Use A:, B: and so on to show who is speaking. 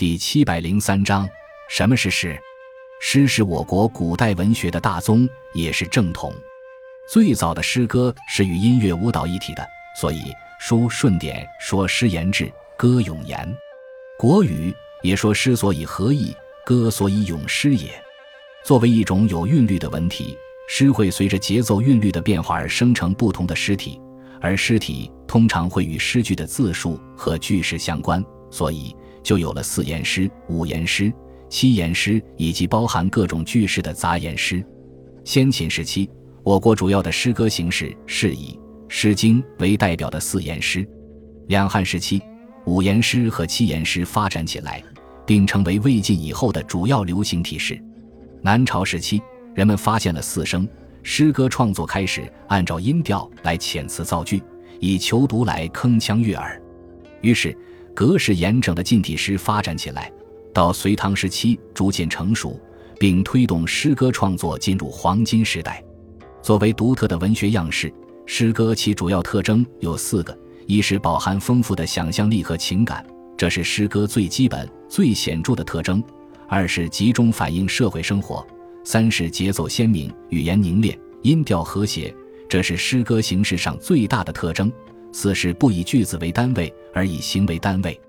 A: 第七百零三章，什么是诗？诗是我国古代文学的大宗，也是正统。最早的诗歌是与音乐、舞蹈一体的，所以书顺典说诗言志，歌咏言。国语也说诗所以合意，歌所以咏诗也。作为一种有韵律的文体，诗会随着节奏韵律的变化而生成不同的诗体，而诗体通常会与诗句的字数和句式相关，所以。就有了四言诗、五言诗、七言诗，以及包含各种句式的杂言诗。先秦时期，我国主要的诗歌形式是以《诗经》为代表的四言诗。两汉时期，五言诗和七言诗发展起来，并成为魏晋以后的主要流行体式。南朝时期，人们发现了四声，诗歌创作开始按照音调来遣词造句，以求读来铿锵悦耳。于是。格式严整的近体诗发展起来，到隋唐时期逐渐成熟，并推动诗歌创作进入黄金时代。作为独特的文学样式，诗歌其主要特征有四个：一是饱含丰富的想象力和情感，这是诗歌最基本、最显著的特征；二是集中反映社会生活；三是节奏鲜明、语言凝练、音调和谐，这是诗歌形式上最大的特征。四是不以句子为单位，而以行为单位。